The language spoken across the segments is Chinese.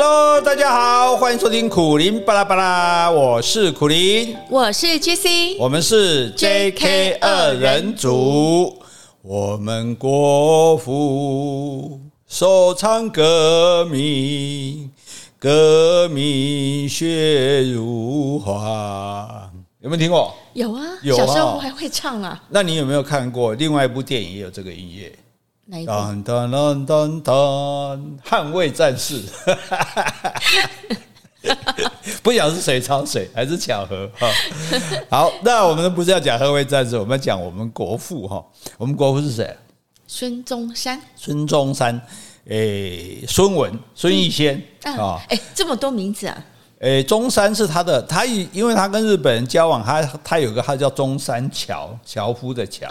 Hello，大家好，欢迎收听苦林巴拉巴拉，我是苦林，我是 JC，我们是 JK 二人组，我们国服首唱革命，革命血如花，有没有听过？有啊，有啊，小时候我还会唱啊。那你有没有看过另外一部电影也有这个音乐？哪一部？当当当当当，捍卫战士。不晓得是谁抄谁，还是巧合哈？好，那我们不是要讲捍卫战士，我们讲我们国父哈。我们国父是谁？孙中山。孙中山，诶，孙文，孙逸仙啊。哎，这么多名字啊。诶，中山是他的，他因为他跟日本人交往，他他有个他叫中山桥，樵夫的樵，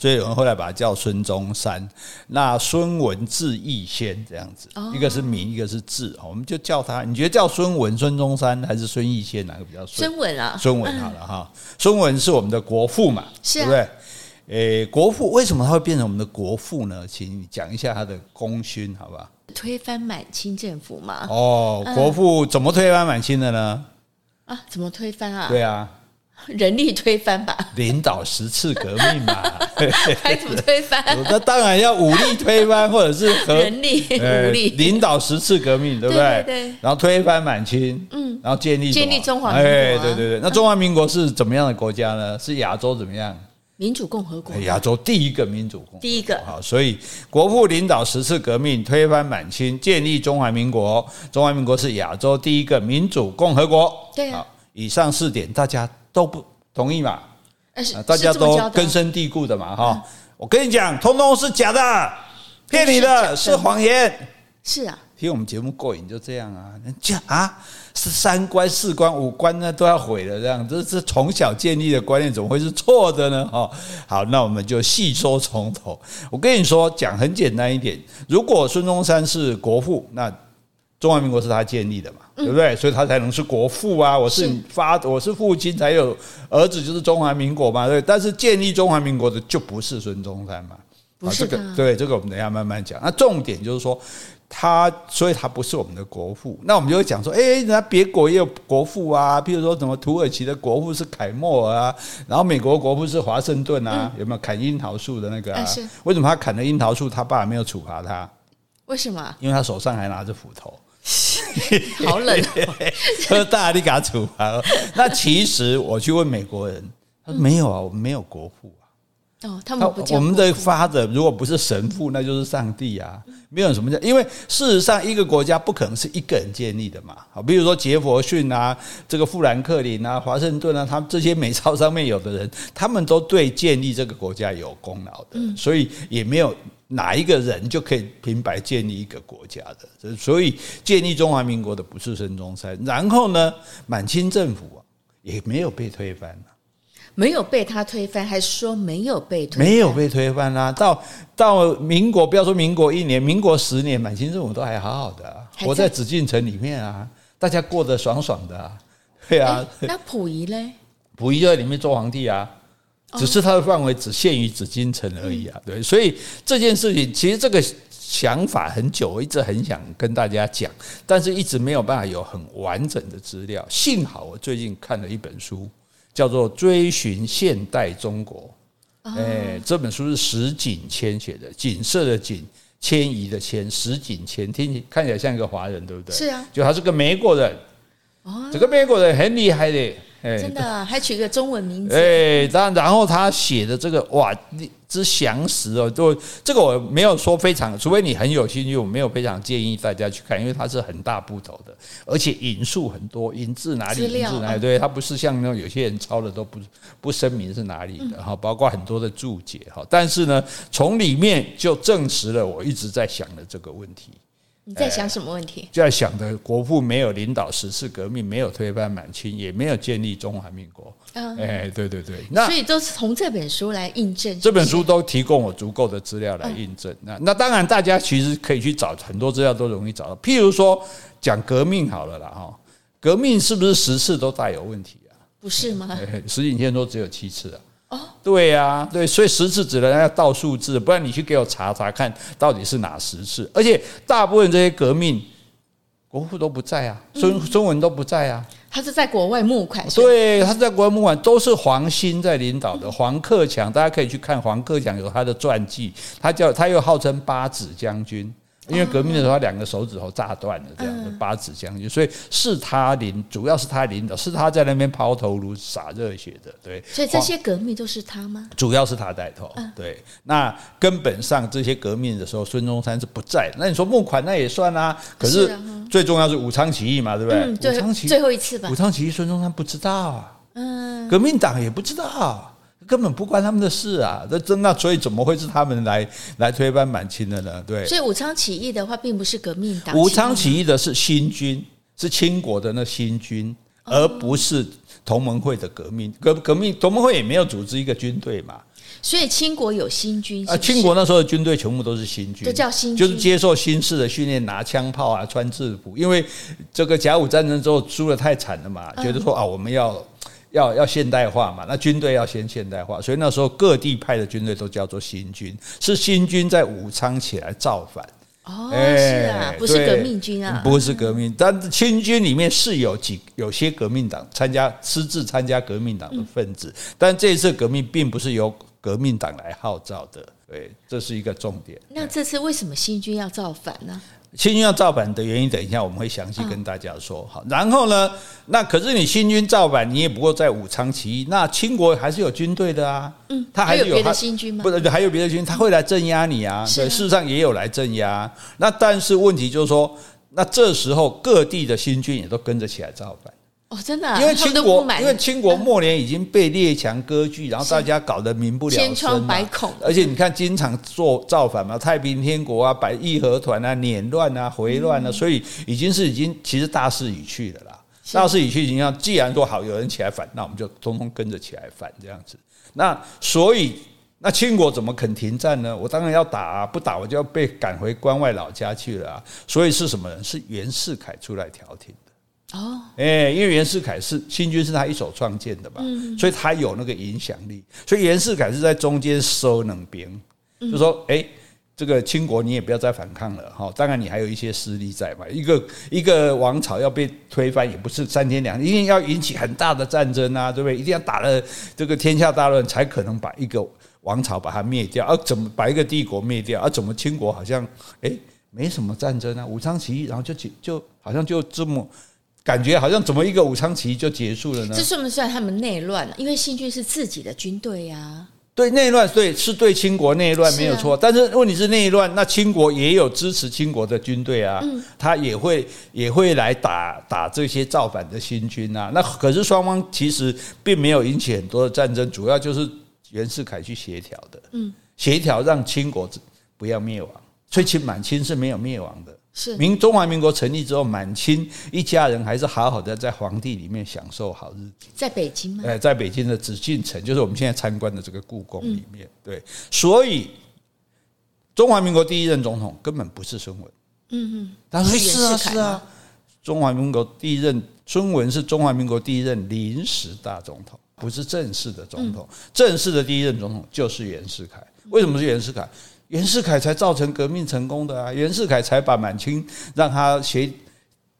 所以有人后来把他叫孙中山。那孙文字逸仙这样子，一个是名，一个是字，我们就叫他。你觉得叫孙文、孙中山还是孙逸仙哪个比较顺？孙文啊，孙文好了哈。孙文是我们的国父嘛，对不对？诶，国父为什么他会变成我们的国父呢？请你讲一下他的功勋，好不好？推翻满清政府嘛？哦，国父怎么推翻满清的呢？啊，怎么推翻啊？对啊，人力推翻吧。领导十次革命嘛，还怎么推翻？那当然要武力推翻，或者是人力武力领导十次革命，对不对？对。然后推翻满清，嗯，然后建立建立中华民国。哎，对对对。那中华民国是怎么样的国家呢？是亚洲怎么样？民主共和国，亚洲第一个民主共和国，第一个好，所以国父领导十次革命，推翻满清，建立中华民国。中华民国是亚洲第一个民主共和国。对啊，以上四点大家都不同意嘛？是大家都根深蒂固的嘛？哈，我跟你讲，通通是假的，骗你的，是谎言。是啊，听我们节目过瘾就这样啊，这啊。是三观、四观、五观呢都要毁了，这样这这从小建立的观念，怎么会是错的呢？哦，好，那我们就细说从头。我跟你说，讲很简单一点，如果孙中山是国父，那中华民国是他建立的嘛，对不对？所以他才能是国父啊。我是你发，我是父亲，才有儿子，就是中华民国嘛，对。但是建立中华民国的就不是孙中山嘛，不是这个，对，这个我们等一下慢慢讲。那重点就是说。他，所以他不是我们的国父。那我们就会讲说，哎，人家别国也有国父啊，譬如说什么土耳其的国父是凯末尔啊，然后美国国父是华盛顿啊，有没有砍樱桃树的那个啊？为什么他砍了樱桃树，他爸没有处罚他？为什么？因为他手上还拿着斧头，好冷。说大力给他处罚。那其实我去问美国人，他说没有啊，我们没有国父。哦，他们不叫我们的 father 如果不是神父，那就是上帝啊！没有什么叫，因为事实上一个国家不可能是一个人建立的嘛。好，比如说杰佛逊啊，这个富兰克林啊，华盛顿啊，他们这些美钞上面有的人，他们都对建立这个国家有功劳的，所以也没有哪一个人就可以平白建立一个国家的。所以建立中华民国的不是孙中山，然后呢，满清政府啊也没有被推翻。没有被他推翻，还是说没有被推翻？没有被推翻啊！到到民国，不要说民国一年，民国十年，满清政府都还好好的，活在紫禁城里面啊，大家过得爽爽的啊，对啊。那溥仪嘞？溥仪就在里面做皇帝啊，只是他的范围只限于紫禁城而已啊。对，所以这件事情其实这个想法很久，我一直很想跟大家讲，但是一直没有办法有很完整的资料。幸好我最近看了一本书。叫做《追寻现代中国》，哎，这本书是石井谦写的，景色的景，迁移的迁，石井谦，听起看起来像一个华人，对不对？是啊，就他是个美国人，哦，这个美国人很厉害的。哎，真的，还取个中文名字。哎，然然后他写的这个哇之详实哦，就这个我没有说非常，除非你很有兴趣，我没有非常建议大家去看，因为它是很大部头的，而且引述很多，引自哪里，引自哪里，对，它不是像那种有些人抄的都不不声明是哪里的哈，包括很多的注解哈，但是呢，从里面就证实了我一直在想的这个问题。你在想什么问题？就在想的，国父没有领导十次革命，没有推翻满清，也没有建立中华民国。哎，对对对，那所以都是从这本书来印证。这本书都提供我足够的资料来印证。那那当然，大家其实可以去找很多资料，都容易找到。譬如说，讲革命好了啦，哈，革命是不是十次都大有问题啊？不是吗？石景天说只有七次啊。哦，对呀，对，所以十次只能要倒数字，不然你去给我查查看到底是哪十次。而且大部分这些革命国父都不在啊，孙孙文都不在啊。他是在国外募款，对，他是在国外募款，都是黄兴在领导的。黄克强，大家可以去看黄克强有他的传记，他叫他又号称八子将军。因为革命的时候，他两个手指头炸断了，这样的八指将军，所以是他领，主要是他领导，是他在那边抛头颅洒热血的，对。所以这些革命都是他吗？主要是他带头，对。那根本上这些革命的时候，孙中山是不在。那你说募款那也算啊，可是最重要是武昌起义嘛，对不对？武昌起义最后一次吧。武昌起义，孙中山不知道啊，嗯，革命党也不知道。根本不关他们的事啊！那真那所以怎么会是他们来来推翻满清的呢？对，所以武昌起义的话，并不是革命党。武昌起义的是新军，是清国的那新军，而不是同盟会的革命。革革命同盟会也没有组织一个军队嘛。所以清国有新军啊，清国那时候的军队全部都是新军，就叫新军，就是接受新式的训练，拿枪炮啊，穿制服。因为这个甲午战争之后输的太惨了嘛，觉得说啊，我们要。要要现代化嘛？那军队要先现代化，所以那时候各地派的军队都叫做新军，是新军在武昌起来造反。哦，是啊，不是革命军啊，不是革命，但是清军里面是有几有些革命党参加私自参加革命党的分子，但这一次革命并不是由革命党来号召的，对，这是一个重点。那这次为什么新军要造反呢？新军要造反的原因，等一下我们会详细跟大家说。好，然后呢，那可是你新军造反，你也不过在武昌起义，那清国还是有军队的啊。嗯，他还有别的新军吗？不是，还有别的军，他会来镇压你啊。对，事实上也有来镇压。那但是问题就是说，那这时候各地的新军也都跟着起来造反。哦，真的，因为清国，因为清国末年已经被列强割据，然后大家搞得民不聊生，千疮百孔。而且你看，经常做造反嘛，太平天国啊，百义和团啊，捻乱啊，回乱啊，所以已经是已经其实大势已去了啦。大势已去，已经要既然说好有人起来反，那我们就通通跟着起来反这样子。那所以那清国怎么肯停战呢？我当然要打啊，不打我就要被赶回关外老家去了啊。所以是什么人？是袁世凯出来调停。哦，哎，因为袁世凯是新军是他一手创建的嘛，所以他有那个影响力，所以袁世凯是在中间收冷兵，就说，哎，这个清国你也不要再反抗了哈，当然你还有一些势力在嘛，一个一个王朝要被推翻也不是三天两天，一定要引起很大的战争啊，对不对？一定要打了这个天下大乱才可能把一个王朝把它灭掉，而怎么把一个帝国灭掉？而怎么清国好像哎没什么战争啊？武昌起义，然后就就就好像就这么。感觉好像怎么一个武昌起义就结束了呢？这算不算他们内乱？因为新军是自己的军队呀。对，内乱，对，是对清国内乱没有错。但是问题是内乱，那清国也有支持清国的军队啊，他也会也会来打打这些造反的新军啊。那可是双方其实并没有引起很多的战争，主要就是袁世凯去协调的，嗯，协调让清国不要灭亡，所以清满清是没有灭亡的。是民中华民国成立之后，满清一家人还是好好的在皇帝里面享受好日子。在北京吗？哎，在北京的紫禁城，就是我们现在参观的这个故宫里面。对，所以中华民国第一任总统根本不是孙文。嗯嗯，他说是啊是啊，中华民国第一任孙文是中华民国第一任临时大总统，不是正式的总统。正式的第一任总统就是袁世凯。为什么是袁世凯？袁世凯才造成革命成功的啊！袁世凯才把满清让他协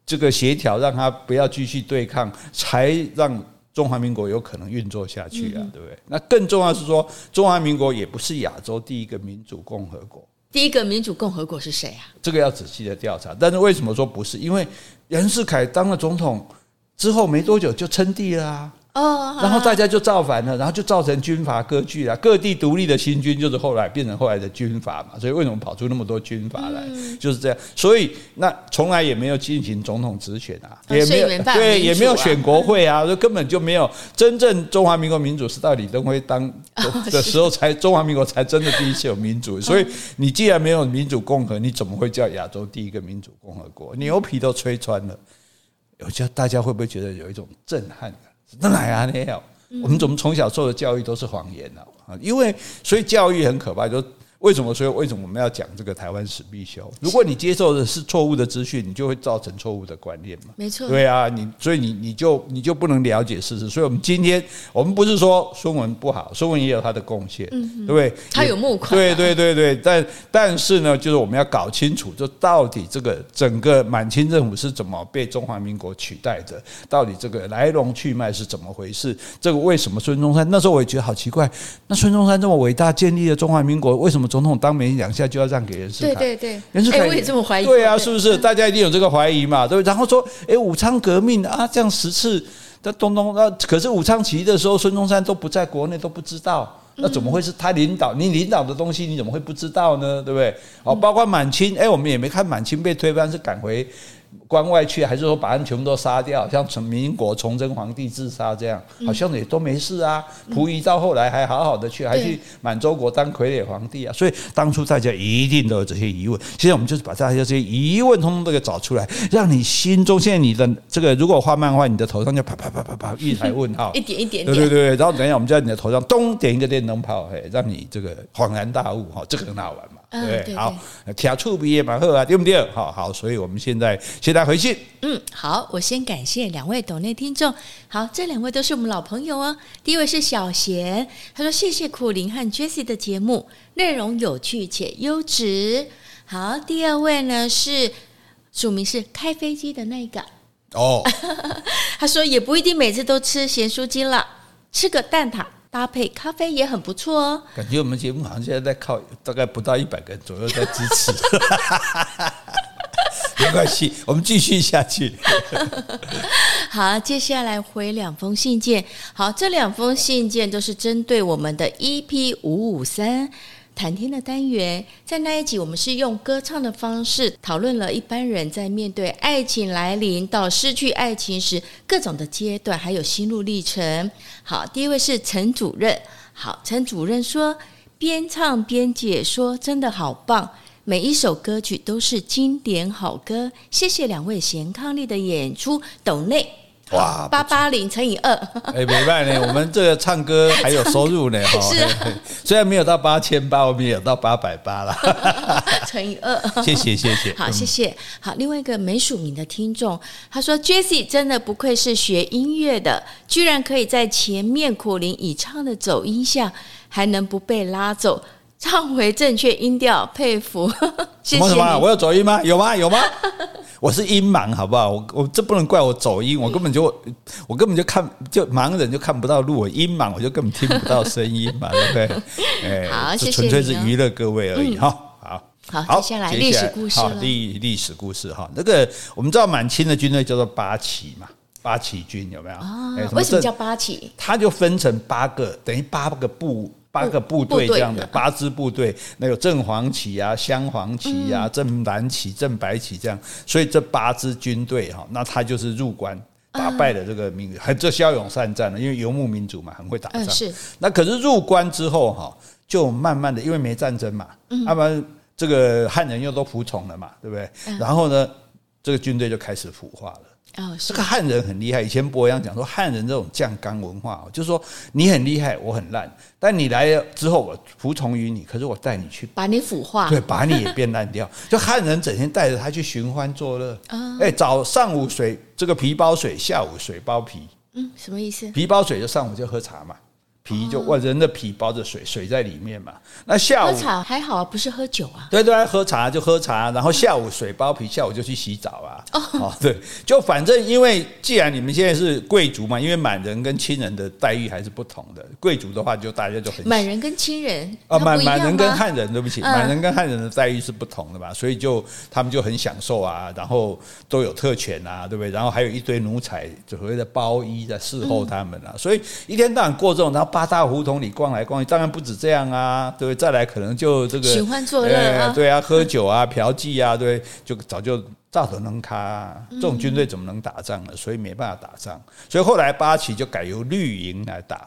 这个协调，让他不要继续对抗，才让中华民国有可能运作下去啊，对不对？那更重要是说，中华民国也不是亚洲第一个民主共和国。第一个民主共和国是谁啊？这个要仔细的调查。但是为什么说不是？因为袁世凯当了总统之后没多久就称帝了啊。哦，然后大家就造反了，然后就造成军阀割据了。各地独立的新军就是后来变成后来的军阀嘛。所以为什么跑出那么多军阀来？就是这样。所以那从来也没有进行总统直选啊，也没有对，也没有选国会啊，就根本就没有真正中华民国民主是到李登辉当 的时候才中华民国才真的第一次有民主。所以你既然没有民主共和，你怎么会叫亚洲第一个民主共和国？牛皮都吹穿了，我觉得大家会不会觉得有一种震撼？那哪样呢？我们怎么从小受的教育都是谎言呢？啊，因为所以教育很可怕，就为什么？所以为什么我们要讲这个台湾史必修？如果你接受的是错误的资讯，你就会造成错误的观念嘛。没错。对啊，你所以你你就你就不能了解事实。所以我们今天我们不是说孙文不好，孙文也有他的贡献，嗯，对不对？他有目款。对对对对，但但是呢，就是我们要搞清楚，就到底这个整个满清政府是怎么被中华民国取代的？到底这个来龙去脉是怎么回事？这个为什么孙中山那时候我也觉得好奇怪，那孙中山这么伟大，建立了中华民国，为什么？总统当没两下就要让给袁世凯，对对对，袁世凯、欸、我也这么怀疑。对啊，是不是？大家一定有这个怀疑嘛？对，然后说，哎，武昌革命啊，这样十次，那东东那可是武昌起义的时候，孙中山都不在国内，都不知道，那怎么会是他领导？你领导的东西，你怎么会不知道呢？对不对？哦，包括满清，哎，我们也没看满清被推翻是赶回。关外去，还是说把他们全部都杀掉？像从民国崇祯皇帝自杀这样，好像也都没事啊。溥仪到后来还好好的去，还去满洲国当傀儡皇帝啊。所以当初大家一定都有这些疑问。现在我们就是把大家这些疑问通通都给找出来，让你心中现在你的这个如果画漫画，你的头上就啪啪啪啪啪一排问号，一点一点点，对对对。然后等一下我们就在你的头上咚点一个电灯泡，嘿，让你这个恍然大悟哈，这个很好玩嘛。对，对，对，好，听触笔也蛮好啊，对不对？好好，所以我们现在现在回信。嗯，好，我先感谢两位抖内听众。好，这两位都是我们老朋友哦。第一位是小贤，他说谢谢苦林和 Jessie 的节目，内容有趣且优质。好，第二位呢是署名是开飞机的那个哦，他说也不一定每次都吃咸酥鸡了，吃个蛋挞。搭配咖啡也很不错哦。感觉我们节目好像现在在靠大概不到一百个人左右在支持，没关系，我们继续下去。好，接下来回两封信件。好，这两封信件都是针对我们的 EP 五五三。谈天的单元，在那一集，我们是用歌唱的方式讨论了一般人在面对爱情来临到失去爱情时各种的阶段，还有心路历程。好，第一位是陈主任。好，陈主任说，边唱边解说，真的好棒，每一首歌曲都是经典好歌。谢谢两位贤伉俪的演出，抖内。哇，八八零乘以二，哎，没办法呢，我们这个唱歌还有收入呢，哈。是啊，虽然没有到八千八，我们也有到八百八了，乘以二。谢谢谢谢，好谢谢。好，另外一个没署名的听众，他说：“Jessie 真的不愧是学音乐的，居然可以在前面苦苓已唱的走音下，还能不被拉走。”唱回正确音调，佩服。谢谢。什么什么？我有走音吗？有吗？有吗？我是音盲，好不好？我我这不能怪我走音，我根本就我根本就看就盲人就看不到路，我音盲我就根本听不到声音嘛，对不对？哎，好，谢谢。纯粹是娱乐各位而已哈。好，好，接下来历史故事。好，历历史故事哈。那个我们知道满清的军队叫做八旗嘛，八旗军有没有？啊，为什么叫八旗？它就分成八个，等于八个部。八个部队这样的八支部队，那有正黄旗啊、镶黄旗啊、正蓝旗、正白旗这样，所以这八支军队哈，那他就是入关打败了这个民，很这骁勇善战的，因为游牧民族嘛，很会打仗。是。那可是入关之后哈，就慢慢的因为没战争嘛，那么这个汉人又都服从了嘛，对不对？然后呢，这个军队就开始腐化了。哦，这个汉人很厉害。以前伯阳讲说，汉人这种酱缸文化，就是说你很厉害，我很烂，但你来了之后，我服从于你，可是我带你去把你腐化，对，把你也变烂掉。就汉人整天带着他去寻欢作乐。啊，哎，早上午水这个皮包水，下午水包皮。嗯，什么意思？皮包水就上午就喝茶嘛。皮就哇，人的皮包着水，水在里面嘛。那下午喝茶还好啊，不是喝酒啊。对对，喝茶就喝茶，然后下午水包皮，下午就去洗澡啊。哦，对，就反正因为既然你们现在是贵族嘛，因为满人跟亲人的待遇还是不同的。贵族的话，就大家就很满人跟亲人啊，满满人跟汉人，对不起，满人跟汉人的待遇是不同的嘛，所以就他们就很享受啊，然后都有特权啊，对不对？然后还有一堆奴才，所谓的包衣在侍候他们啊，所以一天到晚过这种，然后八大胡同里逛来逛去，当然不止这样啊，对不对？再来可能就这个喜欢作乐啊，对啊，喝酒啊，嫖妓啊，对，就早就照头能卡啊，这种军队怎么能打仗呢？所以没办法打仗，所以后来八旗就改由绿营来打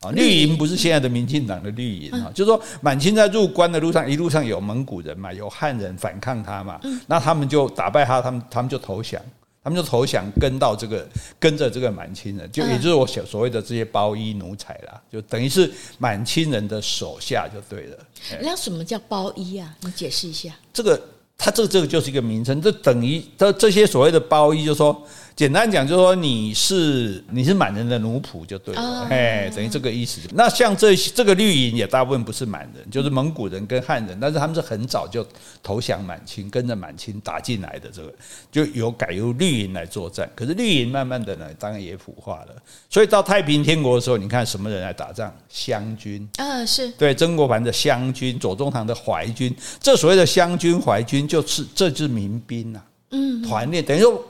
啊，绿营不是现在的民进党的绿营啊，就是说满清在入关的路上，一路上有蒙古人嘛，有汉人反抗他嘛，那他们就打败他，他们他们就投降。他们就投降，跟到这个跟着这个满清人，就也就是我所所谓的这些包衣奴才啦，就等于是满清人的手下就对了。那什么叫包衣啊？你解释一下。这个，他这个这个就是一个名称，这等于这这些所谓的包衣，就是说。简单讲，就是说你是你是满人的奴仆就对了，哎，等于这个意思。那像这这个绿营也大部分不是满人，就是蒙古人跟汉人，但是他们是很早就投降满清，跟着满清打进来的。这个就有改由绿营来作战，可是绿营慢慢的呢，当然也腐化了。所以到太平天国的时候，你看什么人来打仗？湘军啊，是对曾国藩的湘军，左宗棠的淮军。这所谓的湘军、淮军，就是这就是民兵呐，嗯，团练等于说。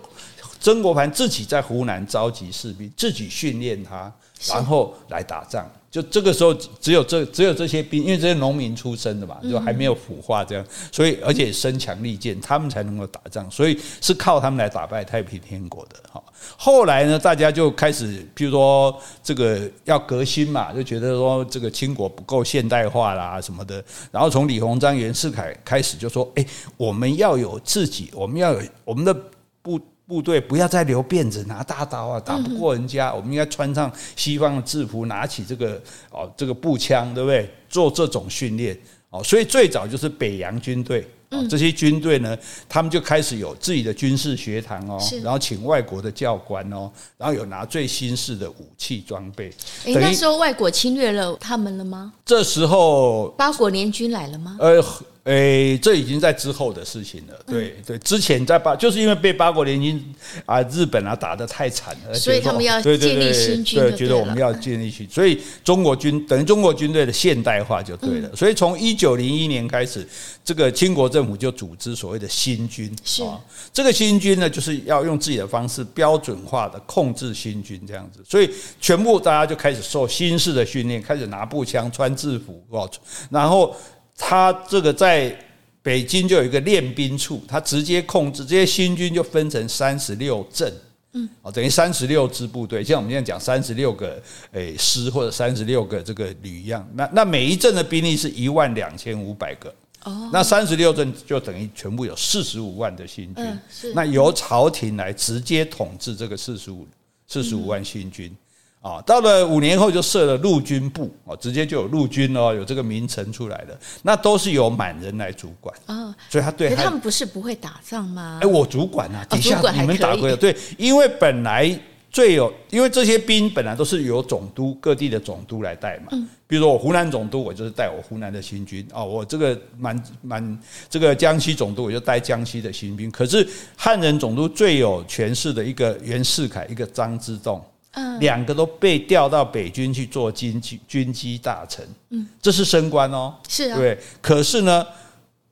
曾国藩自己在湖南召集士兵，自己训练他，然后来打仗。就这个时候，只有这只有这些兵，因为这些农民出身的嘛，就还没有腐化这样，所以而且身强力健，他们才能够打仗。所以是靠他们来打败太平天国的。哈，后来呢，大家就开始，譬如说这个要革新嘛，就觉得说这个清国不够现代化啦什么的。然后从李鸿章、袁世凯开始就说：“哎，我们要有自己，我们要有我们的部。”部队不要再留辫子，拿大刀啊，打不过人家。我们应该穿上西方的制服，拿起这个哦这个步枪，对不对？做这种训练哦。所以最早就是北洋军队，这些军队呢，他们就开始有自己的军事学堂哦，然后请外国的教官哦，然后有拿最新式的武器装备。诶，那时候外国侵略了他们了吗？这时候八国联军来了吗？呃。诶、欸，这已经在之后的事情了。对对，之前在八，就是因为被八国联军啊、日本啊打得太惨了，所以他们要建立新军，对，觉得我们要建立新，所以中国军等于中国军队的现代化就对了。所以从一九零一年开始，这个清国政府就组织所谓的新军。是啊，这个新军呢，就是要用自己的方式标准化的控制新军这样子。所以全部大家就开始受新式的训练，开始拿步枪、穿制服，然后。他这个在北京就有一个练兵处，他直接控制这些新军，就分成三十六镇，嗯，哦，等于三十六支部队，像我们现在讲三十六个诶师或者三十六个这个旅一样。那那每一镇的兵力是一万两千五百个，哦，那三十六镇就等于全部有四十五万的新军，那由朝廷来直接统治这个四十五四十五万新军。啊，到了五年后就设了陆军部，哦，直接就有陆军哦，有这个名称出来的，那都是由满人来主管啊，所以他对他，他们不是不会打仗吗？哎，我主管啊，底下你们打过的，对，因为本来最有，因为这些兵本来都是由总督各地的总督来带嘛，嗯，比如说我湖南总督，我就是带我湖南的新军哦，我这个满满这个江西总督，我就带江西的新兵，可是汉人总督最有权势的一个袁世凯，一个张之洞。嗯，两个都被调到北军去做军机军机大臣，嗯，这是升官哦，是啊，对。可是呢，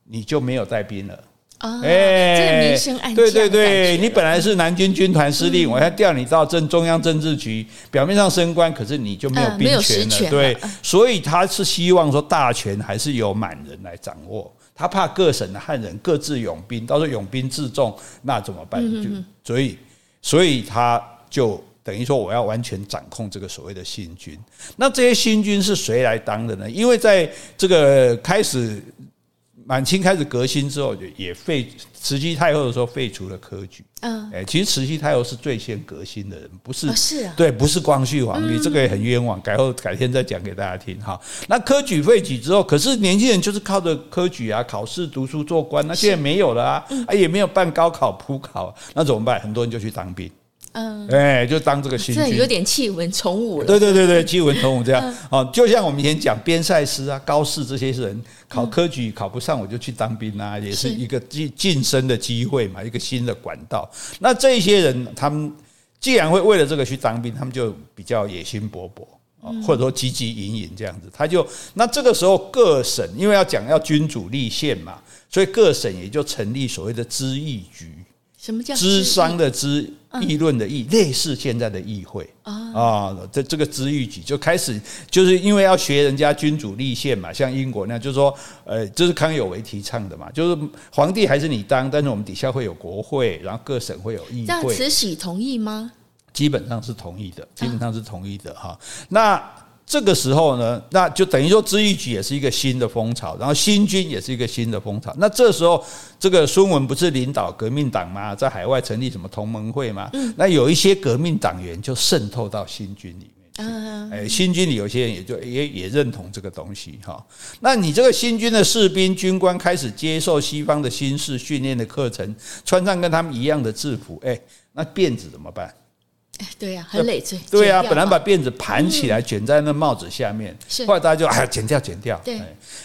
你就没有带兵了啊？哎，对对对，你本来是南军军团司令，我要调你到政中央政治局，表面上升官，可是你就没有兵权了，对。所以他是希望说大权还是由满人来掌握，他怕各省的汉人各自拥兵，到时候拥兵自重，那怎么办？就所以，所以他就。等于说我要完全掌控这个所谓的新军，那这些新军是谁来当的呢？因为在这个开始满清开始革新之后，也废慈禧太后的时候废除了科举。嗯，哎，其实慈禧太后是最先革新的人，不是？是啊，对，不是光绪皇帝，这个也很冤枉。改后改天再讲给大家听哈。那科举废举之后，可是年轻人就是靠着科举啊，考试读书做官，那现在没有了啊，啊也没有办高考普考，那怎么办？很多人就去当兵。嗯，哎，就当这个新军，有点弃文从武了。对对对对，弃文从武这样啊，就像我们以前讲边塞诗啊、高适这些人考科举考不上，我就去当兵啊，也是一个晋晋升的机会嘛，一个新的管道。那这些人，他们既然会为了这个去当兵，他们就比较野心勃勃啊，或者说汲汲营营这样子。他就那这个时候各省因为要讲要君主立宪嘛，所以各省也就成立所谓的知议局。什么叫咨商的咨？议论的议，类似现在的议会啊，这这个咨议局就开始，就是因为要学人家君主立宪嘛，像英国那样，就是说，呃，这是康有为提倡的嘛，就是皇帝还是你当，但是我们底下会有国会，然后各省会有议会。慈禧同意吗？基本上是同意的，基本上是同意的哈。那这个时候呢，那就等于说知义举也是一个新的风潮，然后新军也是一个新的风潮。那这时候，这个孙文不是领导革命党吗？在海外成立什么同盟会吗？那有一些革命党员就渗透到新军里面。嗯，哎，新军里有些人也就也也认同这个东西哈。那你这个新军的士兵军官开始接受西方的新式训练的课程，穿上跟他们一样的制服，哎，那辫子怎么办？对呀、啊，很累赘。对呀、啊，本来把辫子盘起来卷在那帽子下面，是后来大家就哎剪掉剪掉。对，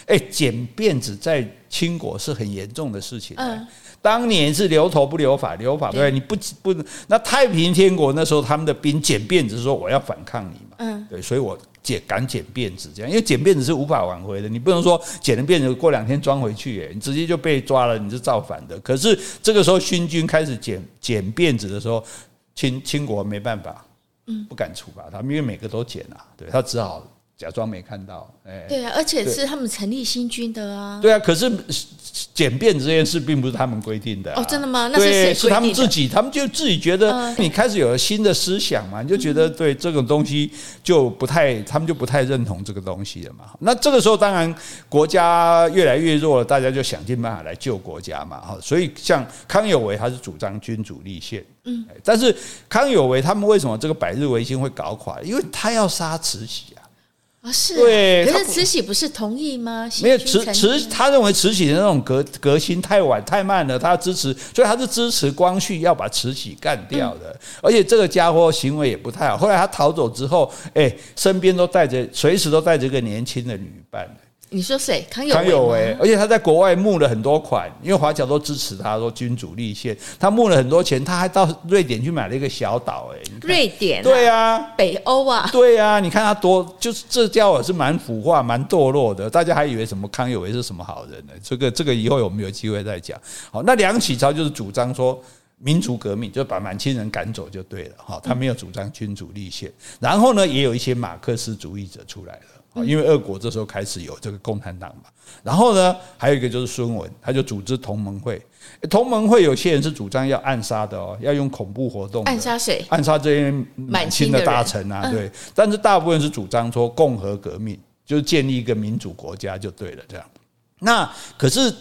哎，剪辫子在清国是很严重的事情。嗯，当年是留头不留发，留发对，你不不那太平天国那时候他们的兵剪辫子说我要反抗你嘛。嗯，对，所以我剪敢剪辫子这样，因为剪辫子是无法挽回的，你不能说剪了辫子过两天装回去，哎，你直接就被抓了，你是造反的。可是这个时候新军开始剪剪辫子的时候。清清国没办法，嗯，不敢处罚他，因为每个都减啊，对他只好假装没看到，哎，对啊，而且是他们成立新军的啊，对啊，可是。简便这件事并不是他们规定的哦，真的吗？那是谁？是他们自己，他们就自己觉得你开始有了新的思想嘛，你就觉得对这种东西就不太，他们就不太认同这个东西了嘛。那这个时候当然国家越来越弱了，大家就想尽办法来救国家嘛。哈，所以像康有为他是主张君主立宪，嗯，但是康有为他们为什么这个百日维新会搞垮？因为他要杀慈禧啊。是，对，可是慈禧不是同意吗？没有慈慈，他认为慈禧的那种革革新太晚太慢了，他支持，所以他是支持光绪要把慈禧干掉的。而且这个家伙行为也不太好，后来他逃走之后，哎，身边都带着，随时都带着一个年轻的女伴。你说谁？康有为，康有为，而且他在国外募了很多款，因为华侨都支持他，说君主立宪，他募了很多钱，他还到瑞典去买了一个小岛。哎，瑞典？对啊，北欧啊，对啊，你看他多，就是这家伙是蛮腐化、蛮堕落的，大家还以为什么康有为是什么好人呢？这个这个以后我们有机会再讲。好，那梁启超就是主张说民族革命，就把满清人赶走就对了。哈，他没有主张君主立宪。然后呢，也有一些马克思主义者出来了。因为俄国这时候开始有这个共产党嘛，然后呢，还有一个就是孙文，他就组织同盟会。同盟会有些人是主张要暗杀的哦，要用恐怖活动。暗杀谁？暗杀这些满清的大臣啊，对。但是大部分是主张说共和革命，就是建立一个民主国家就对了，这样。那可是。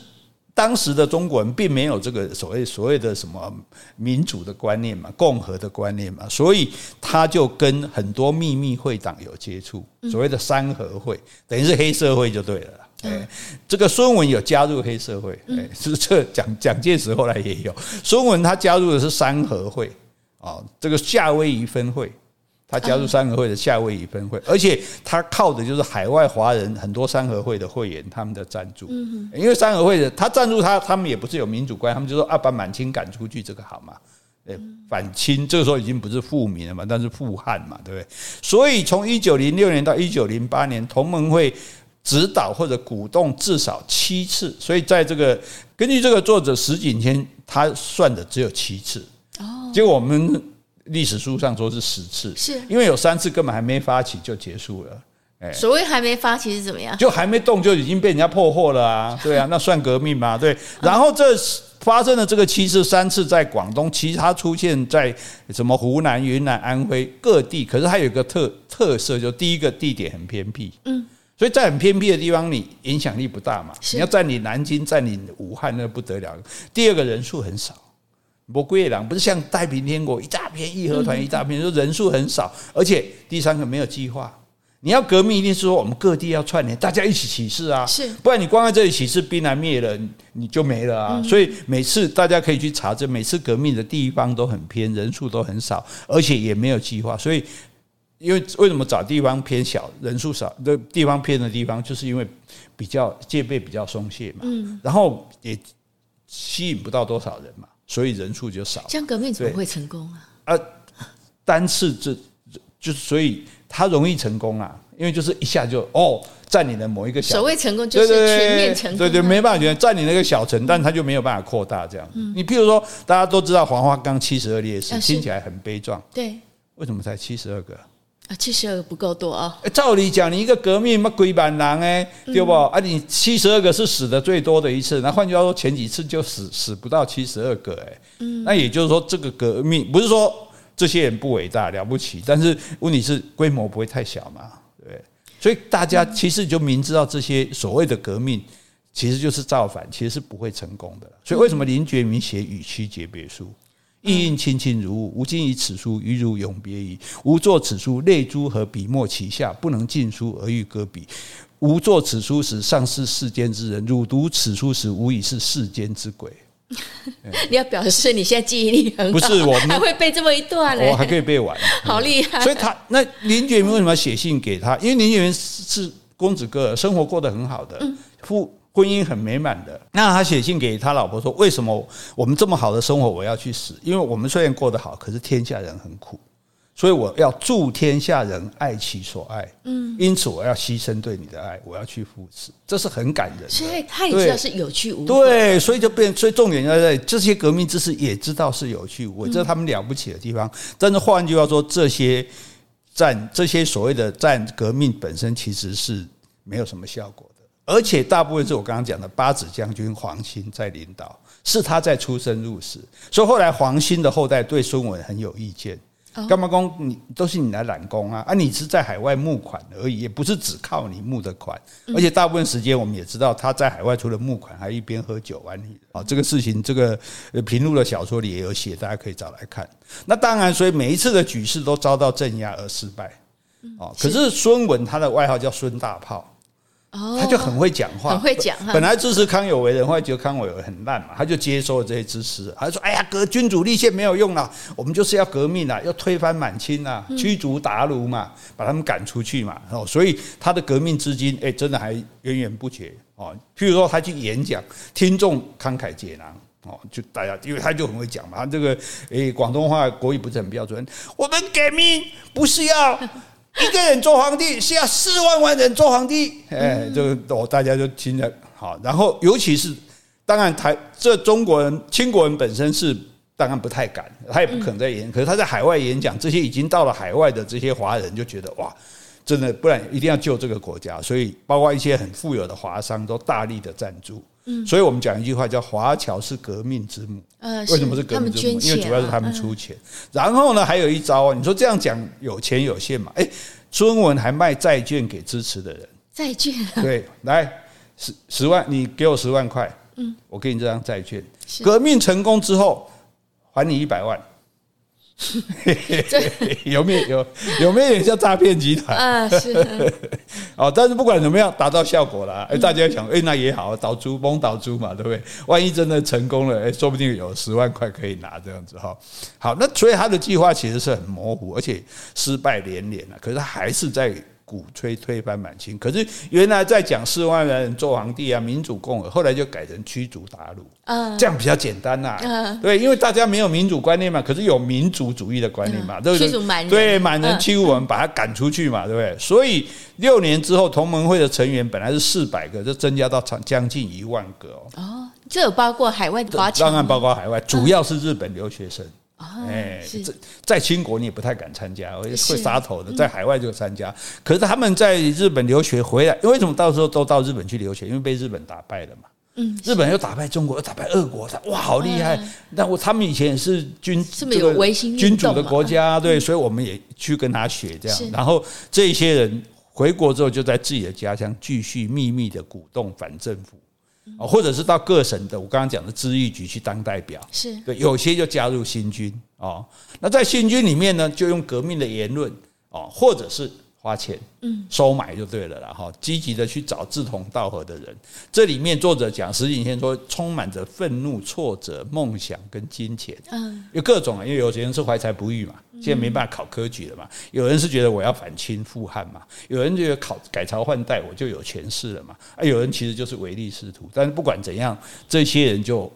当时的中国人并没有这个所谓所谓的什么民主的观念嘛，共和的观念嘛，所以他就跟很多秘密会党有接触，所谓的三合会，等于是黑社会就对了。哎，这个孙文有加入黑社会，哎，是这蒋蒋介石后来也有，孙文他加入的是三合会啊，这个夏威夷分会。他加入三合会的夏威夷分会，而且他靠的就是海外华人很多三合会的会员他们的赞助。因为三合会的他赞助他，他们也不是有民主观，他们就说啊，把满清赶出去，这个好嘛？反清这个时候已经不是复明了嘛，但是复汉嘛，对不对？所以从一九零六年到一九零八年，同盟会指导或者鼓动至少七次，所以在这个根据这个作者石景天他算的只有七次。哦，结果我们。历史书上说是十次，是因为有三次根本还没发起就结束了。哎，所谓还没发起是怎么样？就还没动就已经被人家破获了啊！对啊，那算革命吗？对。然后这发生了这个七次，三次在广东，其他出现在什么湖南、云南、安徽各地。可是它有一个特特色，就第一个地点很偏僻，嗯，所以在很偏僻的地方，你影响力不大嘛。你要占领南京、占领武汉，那不得了。第二个人数很少。不贵了，不是像太平天国一大片义和团一大片，说人数很少，而且第三个没有计划。你要革命，一定是说我们各地要串联，大家一起起事啊，是，不然你光在这里起事，兵来灭了，你就没了啊。所以每次大家可以去查证，每次革命的地方都很偏，人数都很少，而且也没有计划。所以，因为为什么找地方偏小、人数少的地方偏的地方，就是因为比较戒备比较松懈嘛，嗯，然后也吸引不到多少人嘛。所以人数就少，这样革命怎么会成功啊？啊，单次这就所以他容易成功啊，因为就是一下就哦占领了某一个小，所谓成功就是全面成功，对对，没办法，觉得占领那个小城，但他就没有办法扩大这样。你譬如说，大家都知道黄花岗七十二烈士，听起来很悲壮，对，为什么才七十二个？啊，七十二个不够多啊！照理讲，你一个革命，嘛几万人哎，对不？啊，你七十二个是死的最多的一次，那换句话说，前几次就死死不到七十二个哎。嗯，那也就是说，这个革命不是说这些人不伟大了不起，但是问题是规模不会太小嘛，对？所以大家其实就明知道这些所谓的革命其实就是造反，其实是不会成功的。所以为什么林觉民写《与妻诀别书》？意印清清如雾，吾今以此书与汝永别矣。吾作此书，泪珠和笔墨齐下，不能尽书而欲搁笔。吾作此书时，尚是世间之人；汝读此书时，吾已是世间之鬼。你要表示你现在记忆力很好，不是我们还会背这么一段嘞？我还可以背完，好厉害！所以他那林觉民为什么要写信给他？因为林觉民是公子哥，生活过得很好的，夫婚姻很美满的。那他写信给他老婆说：“为什么我们这么好的生活，我要去死？因为我们虽然过得好，可是天下人很苦。”所以我要助天下人爱其所爱，嗯，因此我要牺牲对你的爱，我要去赴死，这是很感人的。所以他也知道是有去无回，对，所以就变，所以重点要在这些革命之士也知道是有去无回，这是他们了不起的地方。但是换句话说，这些战，这些所谓的战革命本身其实是没有什么效果的，而且大部分是我刚刚讲的八子将军黄兴在领导，是他在出生入死，所以后来黄兴的后代对孙文很有意见。干嘛讲你都是你来揽功啊？啊，你是在海外募款而已，也不是只靠你募的款。而且大部分时间我们也知道，他在海外除了募款，还一边喝酒玩女人。啊，这个事情，这个平路的小说里也有写，大家可以找来看。那当然，所以每一次的举事都遭到镇压而失败。哦，可是孙文他的外号叫孙大炮。他就很会讲话，很会讲。本来支持康有为的人，后来觉得康有为很烂嘛，他就接收了这些支持。他就说：“哎呀，革君主立宪没有用了，我们就是要革命啊，要推翻满清啊，驱逐鞑虏嘛，把他们赶出去嘛。”哦，所以他的革命资金，哎，真的还源源不绝哦。譬如说，他去演讲，听众慷慨解囊哦，就大家，因为他就很会讲嘛。他这个，诶，广东话国语不是很标准。我们革命不是要。一个人做皇帝是要四万万人做皇帝，哎，这个哦，大家就听着好。然后，尤其是当然台这中国人、清国人本身是当然不太敢，他也不可能在演。可是他在海外演讲，这些已经到了海外的这些华人就觉得哇，真的不然一定要救这个国家。所以，包括一些很富有的华商都大力的赞助。嗯，所以我们讲一句话叫“华侨是革命之母”。呃，为什么是革命之母？因为主要是他们出钱。然后呢，还有一招，你说这样讲有钱有限嘛？哎，孙文还卖债券给支持的人。债券？对，来十十万，你给我十万块，嗯，我给你这张债券。革命成功之后，还你一百万。有没有有有没有点像诈骗集团啊？是 哦，但是不管怎么样，达到效果了。哎，大家想，哎，那也好，倒猪蒙倒猪嘛，对不对？万一真的成功了，哎，说不定有十万块可以拿，这样子哈。好，那所以他的计划其实是很模糊，而且失败连连了。可是他还是在。鼓吹推翻满清，可是原来在讲四万人做皇帝啊，民主共和，后来就改成驱逐鞑虏，嗯，这样比较简单呐、啊，嗯，对，因为大家没有民主观念嘛，可是有民族主义的观念嘛，对不对？驱逐满人，对，满人欺负我们，把他赶出去嘛，对不对？所以六年之后，同盟会的成员本来是四百个，就增加到将将近一万个哦。哦，这有包括海外的华侨，当然包括海外，主要是日本留学生。哎，在在清国你也不太敢参加，会杀头的。在海外就参加，可是他们在日本留学回来，为什么到时候都到日本去留学？因为被日本打败了嘛。嗯，日本又打败中国，又打败俄国，哇，好厉害！那我他们以前也是君这个君主的国家，对，所以我们也去跟他学这样。然后这些人回国之后，就在自己的家乡继续秘密的鼓动反政府。啊，或者是到各省的，我刚刚讲的知遇局去当代表，是对，有些就加入新军啊。那在新军里面呢，就用革命的言论啊，或者是花钱，嗯，收买就对了啦。哈，积极的去找志同道合的人。这里面作者讲，石景先说，充满着愤怒、挫折、梦想跟金钱，嗯，有各种啊，因为有些人是怀才不遇嘛。现在没办法考科举了嘛？有人是觉得我要反清复汉嘛？有人觉得考改朝换代我就有权势了嘛？啊，有人其实就是唯利是图。但是不管怎样，这些人就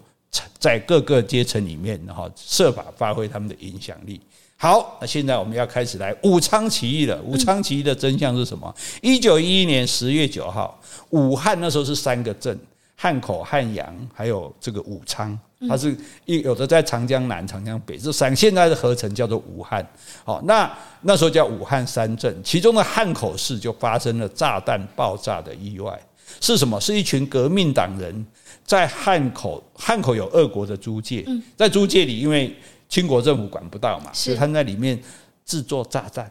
在各个阶层里面，然后设法发挥他们的影响力。好，那现在我们要开始来武昌起义了。武昌起义的真相是什么？一九一一年十月九号，武汉那时候是三个镇：汉口、汉阳，还有这个武昌。它是一有的在长江南、长江北，这三现在的合成叫做武汉。好，那那时候叫武汉三镇，其中的汉口市就发生了炸弹爆炸的意外。是什么？是一群革命党人在汉口，汉口有俄国的租界，在租界里，因为清国政府管不到嘛，所以他在里面制作炸弹。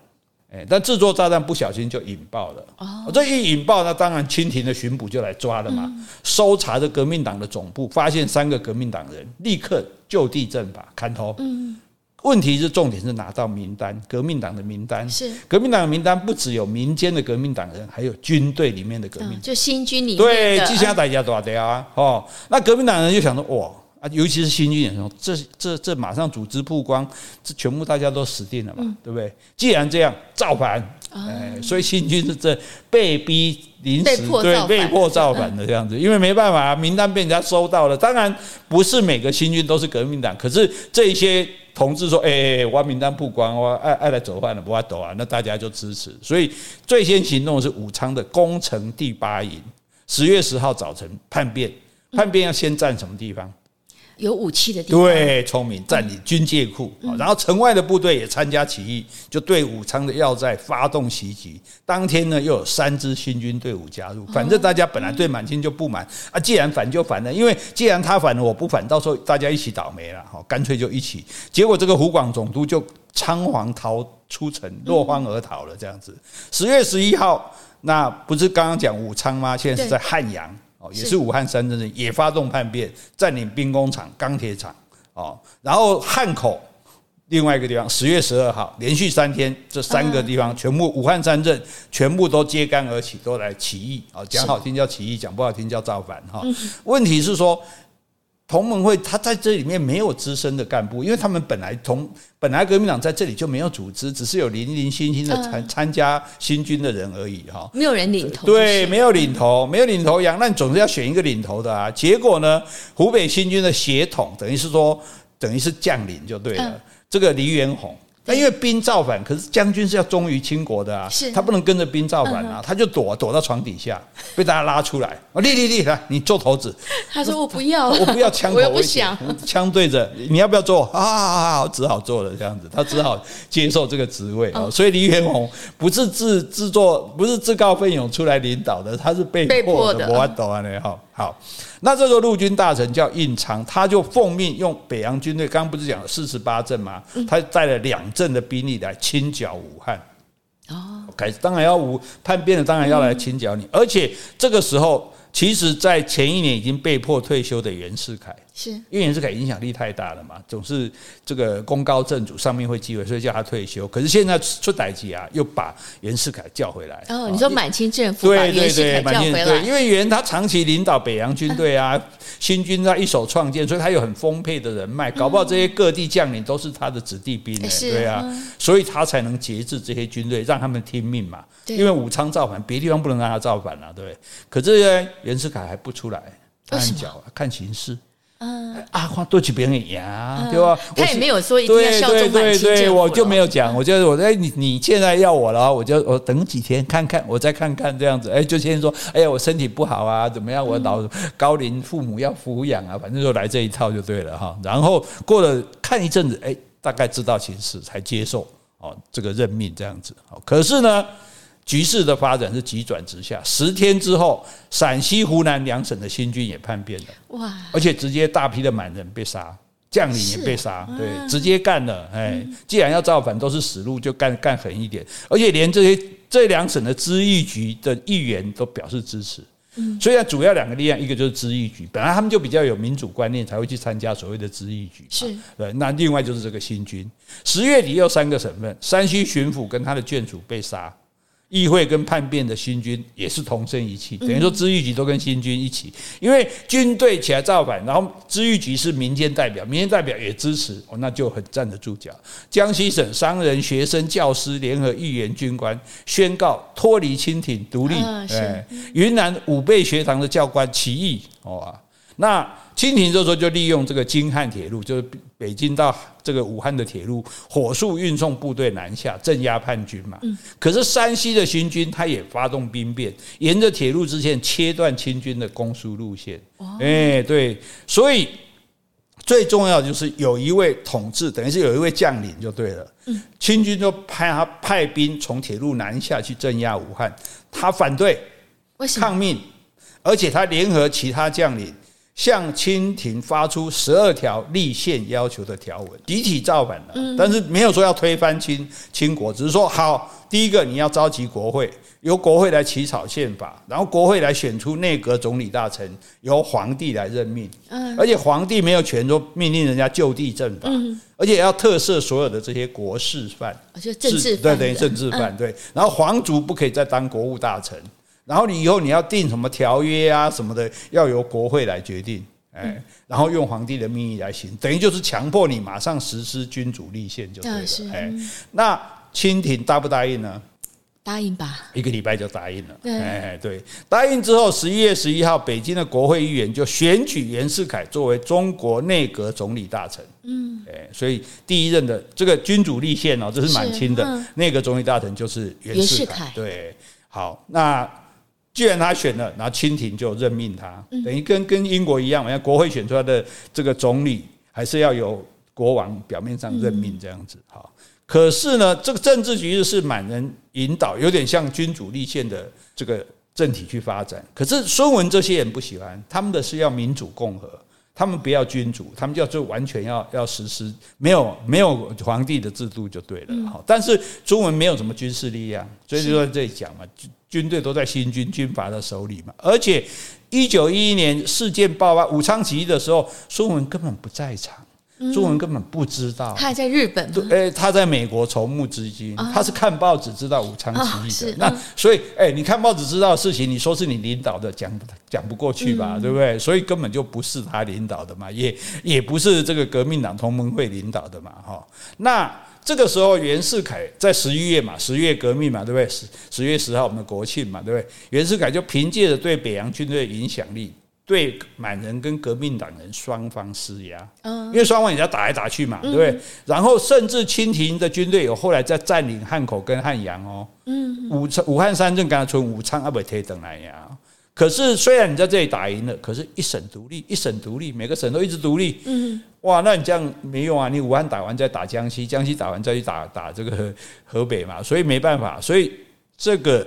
哎，但制作炸弹不小心就引爆了。哦，这一引爆，那当然清廷的巡捕就来抓了嘛。嗯、搜查着革命党的总部，发现三个革命党人，立刻就地正法砍头。嗯，问题是重点是拿到名单，革命党的名单是革命党的名单，不只有民间的革命党人，还有军队里面的革命就新军里面对，记下大家多少的啊？哦，那革命党人就想说，哇。啊，尤其是新军也说，这这这马上组织曝光，这全部大家都死定了嘛，嗯、对不对？既然这样，造反，哎、哦，所以新军是这被逼临时对被迫造反的这样子，因为没办法，名单被人家收到了。当然不是每个新军都是革命党，可是这一些同志说，哎哎，我名单曝光，我爱爱来走饭了，不要走啊，那大家就支持。所以最先行动是武昌的工程第八营，十月十号早晨叛变，叛变要先占什么地方？有武器的地方，对，聪明，占领军械库，然后城外的部队也参加起义，就对武昌的要塞发动袭击。当天呢，又有三支新军队伍加入。反正大家本来对满清就不满啊，既然反就反了，因为既然他反了，我不反，到时候大家一起倒霉了，好，干脆就一起。结果这个湖广总督就仓皇逃出城，落荒而逃了。这样子，十月十一号，那不是刚刚讲武昌吗？现在是在汉阳。哦，也是武汉三镇人也发动叛变，占领兵工厂、钢铁厂。哦，然后汉口另外一个地方，十月十二号，连续三天，这三个地方全部武汉三镇全部都揭竿而起，都来起义。啊，讲好听叫起义，讲不好听叫造反。哈，问题是说。同盟会，他在这里面没有资深的干部，因为他们本来同本来革命党在这里就没有组织，只是有零零星星的参参加新军的人而已哈。没有人领头，对，没有领头，没有领头羊，那你总是要选一个领头的啊。结果呢，湖北新军的协统等于是说，等于是将领就对了，这个黎元洪。那因为兵造反，可是将军是要忠于清国的啊，他不能跟着兵造反啊，他就躲躲到床底下，被大家拉出来。我立立立，来，你做头子。他说我不要，我不要枪口，我不想枪对着，你要不要做？啊啊啊！只好做了这样子，他只好接受这个职位。所以黎元洪不是自自作，不是自告奋勇出来领导的，他是被迫的。我懂啊，你好。那这个陆军大臣叫应昌，他就奉命用北洋军队，刚刚不是讲了四十八镇吗？他带了两镇的兵力来清剿武汉。哦，开始当然要武叛变了，当然要来清剿你，而且这个时候。其实，在前一年已经被迫退休的袁世凯，是因为袁世凯影响力太大了嘛，总是这个功高震主，上面会忌讳，所以叫他退休。可是现在出代志啊，又把袁世凯叫回来。哦，你说满清政府把袁世凯叫回来，对，因为袁他长期领导北洋军队啊，新军他一手创建，所以他有很丰沛的人脉，搞不好这些各地将领都是他的子弟兵呢，对啊，所以他才能节制这些军队，让他们听命嘛。因为武昌造反，别的地方不能让他造反啊，对不对？可这些袁世凯还不出来，按脚，看形势。嗯啊，花多几边呀，对吧？他也没有说一定要效忠满清政府。对对对，我就没有讲，我就我哎，你你现在要我了，我就我等几天看看，我再看看这样子。哎，就先说，哎呀，我身体不好啊，怎么样？我老高龄父母要抚养啊，反正就来这一套就对了哈。然后过了看一阵子，哎，大概知道形势才接受哦这个任命这样子。可是呢。局势的发展是急转直下，十天之后，陕西、湖南两省的新军也叛变了，哇！而且直接大批的满人被杀，将领也被杀，对，直接干了。哎，既然要造反，都是死路，就干干狠一点。而且连这些这两省的知议局的议员都表示支持。嗯，虽然主要两个力量，一个就是知议局，本来他们就比较有民主观念，才会去参加所谓的知议局。是，对。那另外就是这个新军，十月底又三个省份，山西巡抚跟他的眷属被杀。议会跟叛变的新军也是同声一气，等于说知议局都跟新军一起，因为军队起来造反，然后知议局是民间代表，民间代表也支持，哦，那就很站得住脚。江西省商人、学生、教师联合议员、军官宣告脱离清廷独立。哎，云南武备学堂的教官起义，哦，那。清廷这时候就利用这个京汉铁路，就是北京到这个武汉的铁路，火速运送部队南下镇压叛军嘛。可是山西的新军他也发动兵变，沿着铁路支线切断清军的攻苏路线。哎，对，所以最重要就是有一位统治，等于是有一位将领就对了。清军就派他派兵从铁路南下去镇压武汉，他反对抗命，而且他联合其他将领。向清廷发出十二条立宪要求的条文，集体造反了。但是没有说要推翻清清国，只是说好，第一个你要召集国会。由国会来起草宪法，然后国会来选出内阁总理大臣，由皇帝来任命。嗯，而且皇帝没有权说命令人家就地正法，嗯，而且要特赦所有的这些国事犯，就政治，对，等于政治犯，对。然后皇族不可以再当国务大臣，然后你以后你要定什么条约啊什么的，要由国会来决定，哎，然后用皇帝的名义来行，等于就是强迫你马上实施君主立宪就对了。哎，那清廷答不答应呢？答应吧，一个礼拜就答应了。哎，对，答应之后，十一月十一号，北京的国会议员就选举袁世凯作为中国内阁总理大臣。嗯，哎，所以第一任的这个君主立宪哦，这是满清的内阁总理大臣就是袁世凯。对，好，那既然他选了，然后清廷就任命他，等于跟跟英国一样嘛，国会选出来的这个总理还是要由国王表面上任命这样子。好。可是呢，这个政治局势是满人引导，有点像君主立宪的这个政体去发展。可是孙文这些人不喜欢，他们的是要民主共和，他们不要君主，他们要就完全要要实施没有没有皇帝的制度就对了。好，但是中文没有什么军事力量，所以就在这里讲嘛，军队都在新军军阀的手里嘛。而且一九一一年事件爆发武昌起义的时候，孙文根本不在场。孙文根本不知道，他还在日本。对，他在美国筹募资金，他是看报纸知道武昌起义的。那所以，哎，你看报纸知道的事情，你说是你领导的，讲讲不过去吧？对不对？所以根本就不是他领导的嘛，也也不是这个革命党同盟会领导的嘛，哈。那这个时候，袁世凯在十一月嘛，十月革命嘛，对不对？十十月十号我们的国庆嘛，对不对？袁世凯就凭借着对北洋军队的影响力。对满人跟革命党人双方施压，因为双方也在打来打去嘛，对不对？然后甚至清廷的军队有后来在占领汉口跟汉阳哦，武武汉三镇刚才从武昌阿北推等来呀。可是虽然你在这里打赢了，可是一省独立，一省独立，每个省都一直独立，哇，那你这样没用啊！你武汉打完再打江西，江西打完再去打打这个河北嘛，所以没办法，所以这个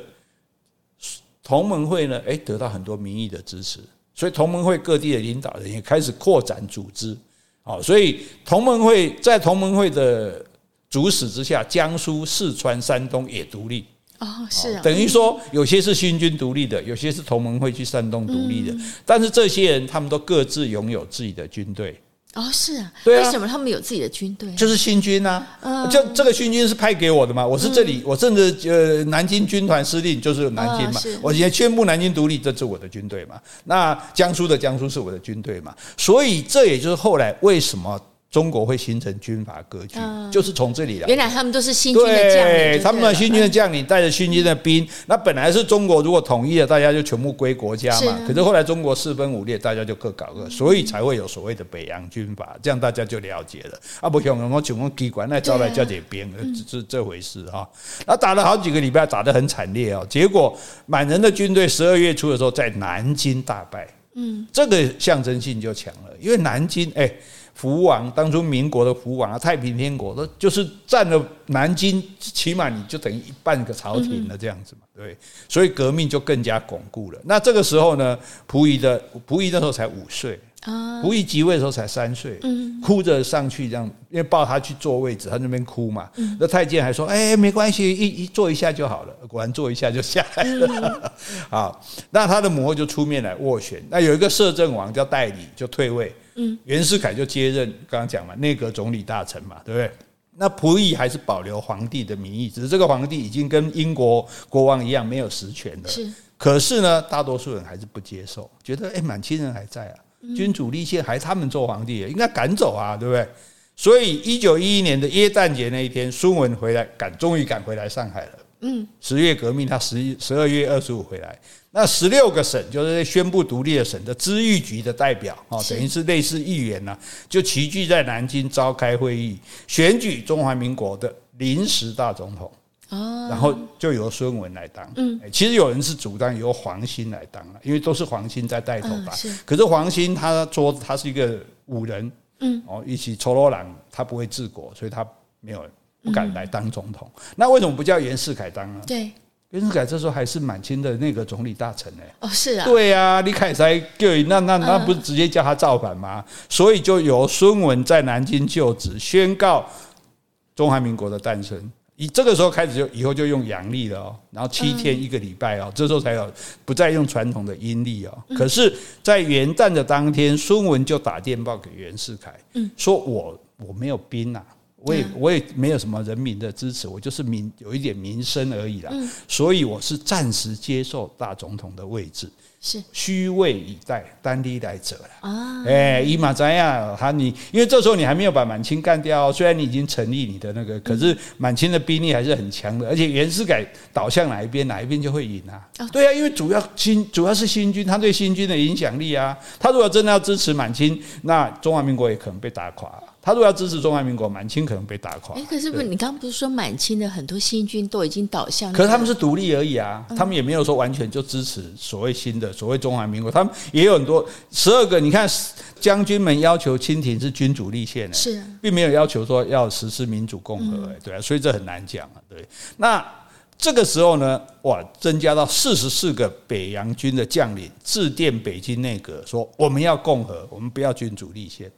同盟会呢，诶，得到很多民意的支持。所以同盟会各地的领导人也开始扩展组织，好，所以同盟会在同盟会的主使之下，江苏、四川、山东也独立。哦，是啊，等于说有些是新军独立的，有些是同盟会去山东独立的，但是这些人他们都各自拥有自己的军队。哦，是啊，对啊，为什么他们有自己的军队？就是新军啊，嗯、就这个新军是派给我的嘛，我是这里，嗯、我甚至呃南京军团司令就是南京嘛，嗯、我也宣布南京独立，这是我的军队嘛。那江苏的江苏是我的军队嘛，所以这也就是后来为什么。中国会形成军阀割据，就是从这里来。原来他们都是新军的将领，对，他们的新军的将领带着新军的兵。那本来是中国如果统一了，大家就全部归国家嘛。可是后来中国四分五裂，大家就各搞各，所以才会有所谓的北洋军阀。这样大家就了解了。啊，不像我请问机关来招来叫点兵，这这这回事哈。那打了好几个礼拜，打得很惨烈哦。结果满人的军队十二月初的时候在南京大败。嗯，这个象征性就强了，因为南京哎。福王当初民国的福王啊，太平天国，那就是占了南京，起码你就等于一半个朝廷了这样子嘛，对，所以革命就更加巩固了。那这个时候呢，溥仪的溥仪那时候才五岁啊，溥仪即位的时候才三岁，哭着上去这样，因为抱他去坐位置，他那边哭嘛，那太监还说，哎，没关系，一一坐一下就好了，果然坐一下就下来了。好，那他的母后就出面来斡旋，那有一个摄政王叫代理，就退位。嗯，袁世凯就接任，刚刚讲嘛，内阁总理大臣嘛，对不对？那溥仪还是保留皇帝的名义，只是这个皇帝已经跟英国国王一样没有实权了。是，可是呢，大多数人还是不接受，觉得哎，满清人还在啊，君主立宪还他们做皇帝，应该赶走啊，对不对？所以一九一一年的耶诞节那一天，孙文回来赶，终于赶回来上海了。嗯，十月革命，他十一十二月二十五回来。那十六个省就是宣布独立的省的知议局的代表啊，等于是类似议员呐，就齐聚在南京召开会议，选举中华民国的临时大总统。哦，然后就由孙文来当。嗯，其实有人是主张由黄兴来当了，因为都是黄兴在带头吧。是。可是黄兴他说他是一个武人，嗯，哦，一起抽罗兰，他不会治国，所以他没有不敢来当总统。那为什么不叫袁世凯当呢？对。袁世凯这时候还是满清的那个总理大臣呢。哦，是啊，对啊，李凯才就那那那不是直接叫他造反吗？所以就由孙文在南京就职，宣告中华民国的诞生。以这个时候开始就以后就用阳历了哦，然后七天一个礼拜哦，这时候才有不再用传统的阴历哦。可是，在元旦的当天，孙文就打电报给袁世凯，说我我没有兵啊。我也我也没有什么人民的支持，我就是民有一点民生而已啦。所以我是暂时接受大总统的位置，是虚位以待，单立来者了啊。哎，伊马扎亚？他你因为这时候你还没有把满清干掉，虽然你已经成立你的那个，可是满清的兵力还是很强的，而且袁世凯倒向哪一边，哪一边就会赢啊。对啊，因为主要新主要是新军，他对新军的影响力啊。他如果真的要支持满清，那中华民国也可能被打垮。他如果要支持中华民国，满清可能被打垮。哎，可是不是你刚刚不是说满清的很多新军都已经倒向？可是他们是独立而已啊，他们也没有说完全就支持所谓新的所谓中华民国。他们也有很多十二个，你看将军们要求清廷是君主立宪的，是，并没有要求说要实施民主共和，哎，对啊，所以这很难讲啊。对，那这个时候呢，哇，增加到四十四个北洋军的将领致电北京内阁说，我们要共和，我们不要君主立宪。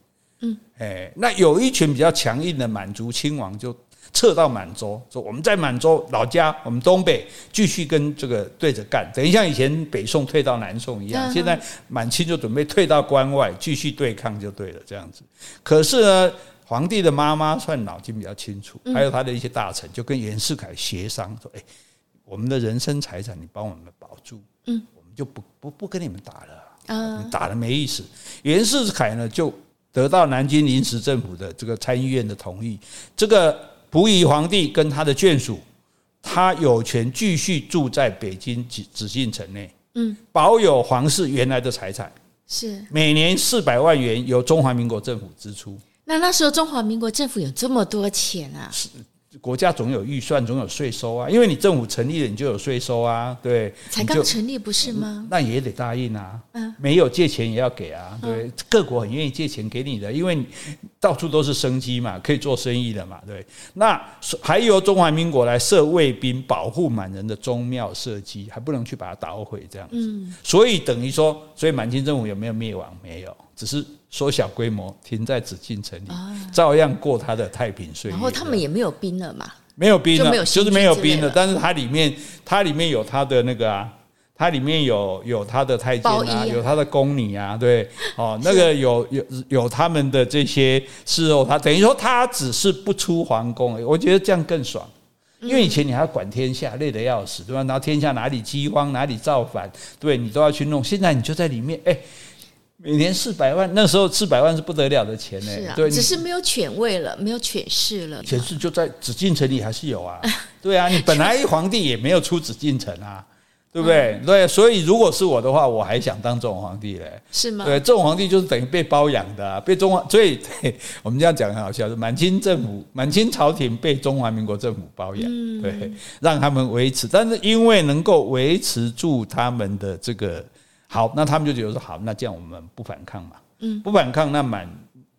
嗯，哎，那有一群比较强硬的满族亲王就撤到满洲，说我们在满洲老家，我们东北继续跟这个对着干，等于像以前北宋退到南宋一样，现在满清就准备退到关外继续对抗就对了，这样子。可是呢，皇帝的妈妈算脑筋比较清楚，还有他的一些大臣就跟袁世凯协商说：“哎，我们的人身财产你帮我们保住，嗯，我们就不不不跟你们打了，你打了没意思。”袁世凯呢就。得到南京临时政府的这个参议院的同意，这个溥仪皇帝跟他的眷属，他有权继续住在北京紫紫禁城内，嗯，保有皇室原来的财产，是每年四百万元由中华民国政府支出。那那时候中华民国政府有这么多钱啊？是。国家总有预算，总有税收啊，因为你政府成立了，你就有税收啊，对。才刚成立不是吗？那也得答应啊，嗯，没有借钱也要给啊，对。各国很愿意借钱给你的，因为到处都是生机嘛，可以做生意的嘛，对。那还由中华民国来设卫兵保护满人的宗庙社稷，还不能去把它捣毁这样子。嗯，所以等于说，所以满清政府有没有灭亡？没有，只是。缩小规模，停在紫禁城里，照样过他的太平岁月。然后他们也没有兵了嘛？没有兵了，就，就是没有兵了。但是它里面，它里面有它的那个啊，它里面有有他的太监啊，有他的宫女啊，对，哦，那个有有有他们的这些侍候，他等于说他只是不出皇宫，我觉得这样更爽。因为以前你还要管天下，累得要死，对吧？然后天下哪里饥荒，哪里造反，对你都要去弄。现在你就在里面，哎。每年四百万，那时候四百万是不得了的钱呢。是啊，对，只是没有犬位了，没有权势了。权势就在紫禁城里还是有啊。对啊，你本来皇帝也没有出紫禁城啊，对不对？对，所以如果是我的话，我还想当这种皇帝嘞。是吗？对，这种皇帝就是等于被包养的啊，被中华。所以 我们这样讲很好笑，是满清政府、满清朝廷被中华民国政府包养，对，让他们维持。但是因为能够维持住他们的这个。好，那他们就觉得说好，那这样我们不反抗嘛，嗯，不反抗，那满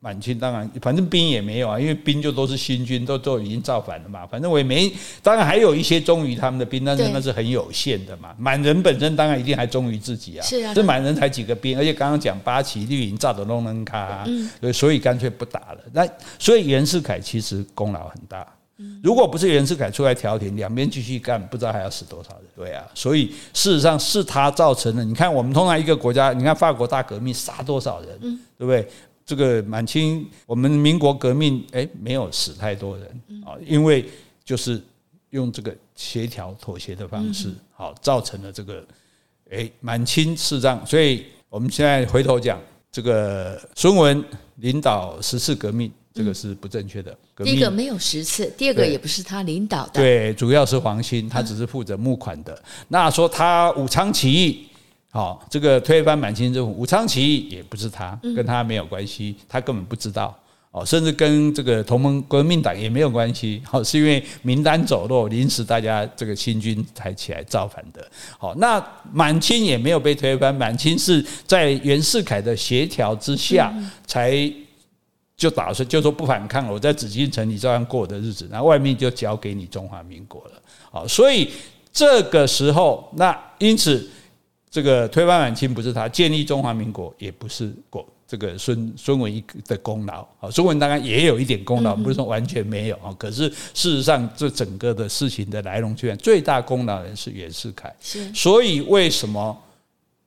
满清当然反正兵也没有啊，因为兵就都是新军，都都已经造反了嘛。反正我也没，当然还有一些忠于他们的兵，但是那是很有限的嘛。满人本身当然一定还忠于自己啊，是啊，这满人才几个兵，而且刚刚讲八旗绿营炸的隆能卡，嗯，所以干脆不打了。那所以袁世凯其实功劳很大。如果不是袁世凯出来调停，两边继续干，不知道还要死多少人。对啊，所以事实上是他造成的。你看，我们通常一个国家，你看法国大革命杀多少人，对不对？这个满清，我们民国革命，哎，没有死太多人啊，因为就是用这个协调妥协的方式，好造成了这个，哎，满清事仗。所以我们现在回头讲，这个孙文领导十次革命。这个是不正确的。第一个没有十次，第二个也不是他领导的。对，主要是黄兴，他只是负责募款的。那说他武昌起义，好，这个推翻满清政府，武昌起义也不是他，跟他没有关系，他根本不知道。哦，甚至跟这个同盟国民党也没有关系。好，是因为名单走漏，临时大家这个新军才起来造反的。好，那满清也没有被推翻，满清是在袁世凯的协调之下才。就打算就说不反抗了，我在紫禁城里照样过我的日子，然后外面就交给你中华民国了。好，所以这个时候，那因此这个推翻满清不是他建立中华民国，也不是国这个孙孙文一的功劳啊。孙文当然也有一点功劳，不是说完全没有啊。可是事实上，这整个的事情的来龙去脉，最大功劳人是袁世凯。是，所以为什么？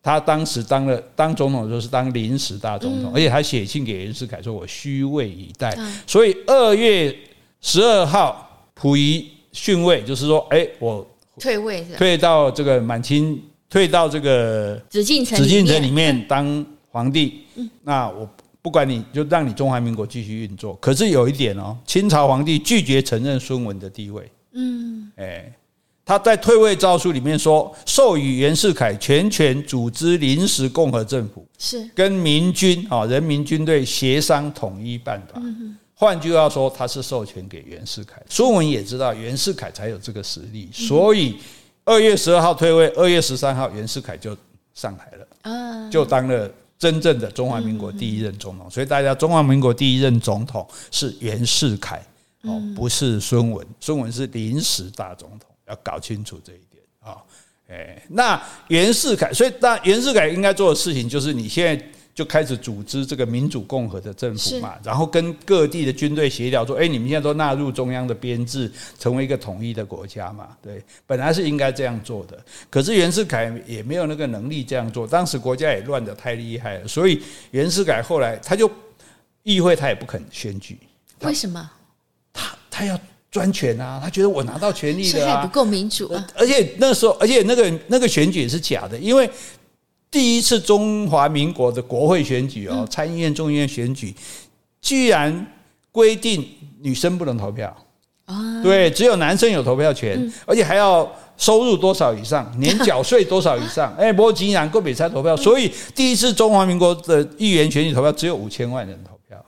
他当时当了当总统，就是当临时大总统，而且他写信给袁世凯说：“我虚位以待。”所以二月十二号溥仪逊位，就是说，哎，我退位，退到这个满清，退到这个紫禁城紫禁城里面当皇帝。那我不管你就让你中华民国继续运作。可是有一点哦，清朝皇帝拒绝承认孙文的地位。嗯，哎。他在退位诏书里面说，授予袁世凯全权组织临时共和政府，是跟民军啊人民军队协商统一办法。换句话说，他是授权给袁世凯。孙文也知道袁世凯才有这个实力，所以二月十二号退位，二月十三号袁世凯就上台了，就当了真正的中华民国第一任总统。所以大家，中华民国第一任总统是袁世凯哦，不是孙文。孙文是临时大总统。要搞清楚这一点啊！哎，那袁世凯，所以那袁世凯应该做的事情就是，你现在就开始组织这个民主共和的政府嘛，然后跟各地的军队协调说，哎，你们现在都纳入中央的编制，成为一个统一的国家嘛？对，本来是应该这样做的，可是袁世凯也没有那个能力这样做，当时国家也乱得太厉害了，所以袁世凯后来他就议会他也不肯选举，为什么？他他要。专权啊！他觉得我拿到权力了，啊不够民主啊！而且那时候，而且那个那个选举也是假的，因为第一次中华民国的国会选举哦，参议院、众议院选举，居然规定女生不能投票啊！对，只有男生有投票权，而且还要收入多少以上，年缴税多少以上，哎，不过竟然够比赛投票，所以第一次中华民国的议员选举投票只有五千万人投票，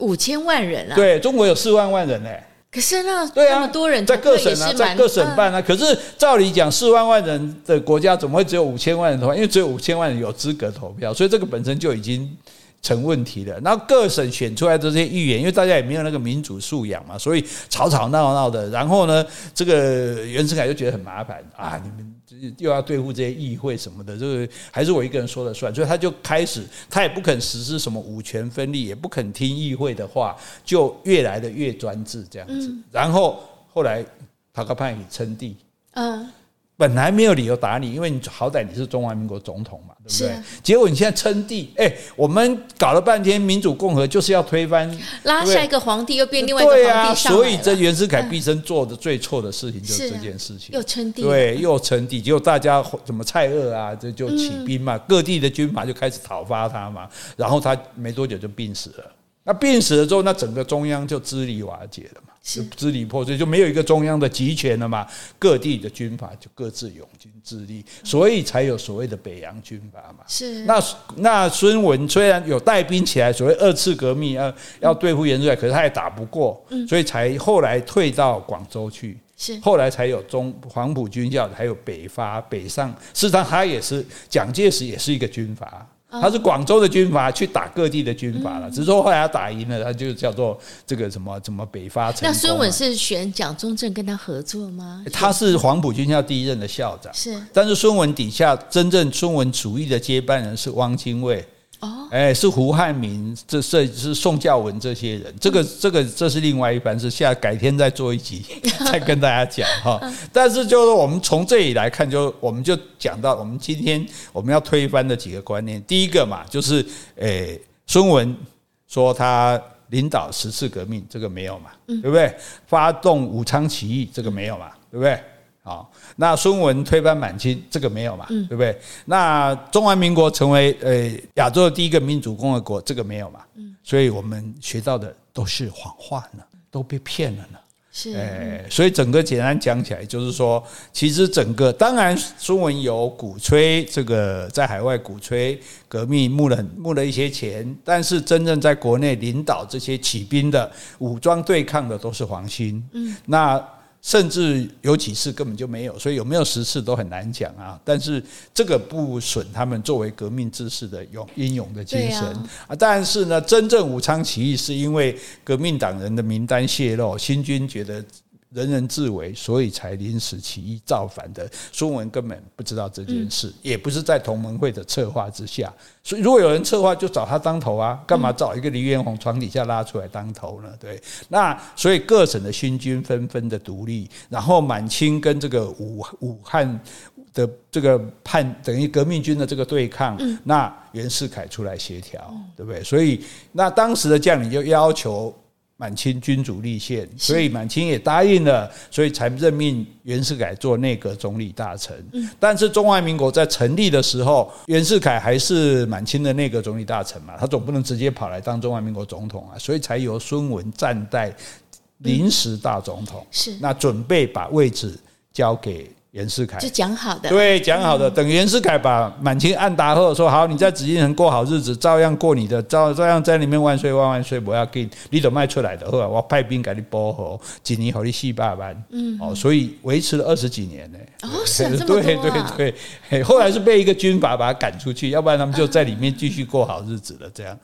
五千万人啊！对，中国有四万万人呢。可是那那么多人，在各省啊，在各省办啊。可是照理讲，四万万人的国家怎么会只有五千万人投票？因为只有五千万人有资格投票，所以这个本身就已经成问题了。然后各省选出来的这些议员，因为大家也没有那个民主素养嘛，所以吵吵闹闹的。然后呢，这个袁世凯就觉得很麻烦啊，你们。又要对付这些议会什么的，这个还是我一个人说了算，所以他就开始，他也不肯实施什么五权分立，也不肯听议会的话，就越来的越专制这样子。然后后来塔克派你称帝，嗯。本来没有理由打你，因为你好歹你是中华民国总统嘛，对不对？啊、结果你现在称帝，哎、欸，我们搞了半天民主共和，就是要推翻，拉下一个皇帝，又变另外一个皇帝。所以这袁世凯毕生做的最错的事情就是这件事情，又称帝，对，又称帝。结果大家怎么蔡锷啊，这就起兵嘛，各地的军阀就开始讨伐他嘛，然后他没多久就病死了。那病死了之后，那整个中央就支离瓦解了嘛。就支离破碎，就没有一个中央的集权了嘛？各地的军阀就各自拥军自立，所以才有所谓的北洋军阀嘛。是那那孙文虽然有带兵起来，所谓二次革命要要对付袁世凯，可是他也打不过，所以才后来退到广州去。是后来才有中黄埔军校，还有北伐北上。事实上，他也是蒋介石也是一个军阀。他是广州的军阀去打各地的军阀了，只是说后来他打赢了，他就叫做这个什么什么北伐成功。那孙文是选蒋中正跟他合作吗？他是黄埔军校第一任的校长，是。但是孙文底下真正孙文主义的接班人是汪精卫。哦，哎，是胡汉民，这这是宋教文这些人，这个这个这是另外一番事，下改天再做一集 再跟大家讲哈。但是就是我们从这里来看，就我们就讲到我们今天我们要推翻的几个观念。第一个嘛，就是诶，孙文说他领导十次革命，这个没有嘛，对不对？发动武昌起义，这个没有嘛，对不对？好，那孙文推翻满清，这个没有嘛，对不对？那中华民国成为呃亚洲的第一个民主共和国，这个没有嘛？所以我们学到的都是谎话呢，都被骗了呢。是，哎，所以整个简单讲起来，就是说，其实整个当然孙文有鼓吹这个在海外鼓吹革命，募了募了一些钱，但是真正在国内领导这些起兵的武装对抗的都是黄兴。嗯，那。甚至有几次根本就没有，所以有没有十次都很难讲啊。但是这个不损他们作为革命志士的勇英勇的精神啊。但是呢，真正武昌起义是因为革命党人的名单泄露，新军觉得人人自危，所以才临时起意造反的。孙文根本不知道这件事，嗯、也不是在同盟会的策划之下。所以如果有人策划，就找他当头啊，干嘛找一个黎元洪床底下拉出来当头呢？对，那所以各省的新军纷纷的独立，然后满清跟这个武武汉的这个叛等于革命军的这个对抗，嗯、那袁世凯出来协调，对不对？所以那当时的将领就要求。满清君主立宪，所以满清也答应了，所以才任命袁世凯做内阁总理大臣。但是中华民国在成立的时候，袁世凯还是满清的内阁总理大臣嘛，他总不能直接跑来当中华民国总统啊，所以才由孙文暂代临时大总统。是，那准备把位置交给。袁世凯就讲好的，对，讲好的。等袁世凯把满清按打后，说好，你在紫禁城过好日子，照样过你的，照照样在里面万岁万万岁，不要紧，你都卖出来的，后来我派兵给你保护，几年后你戏罢班，嗯，哦，所以维持了二十几年呢。哦，是 这么。对对对，后来是被一个军阀把他赶出去，要不然他们就在里面继续过好日子了。这样，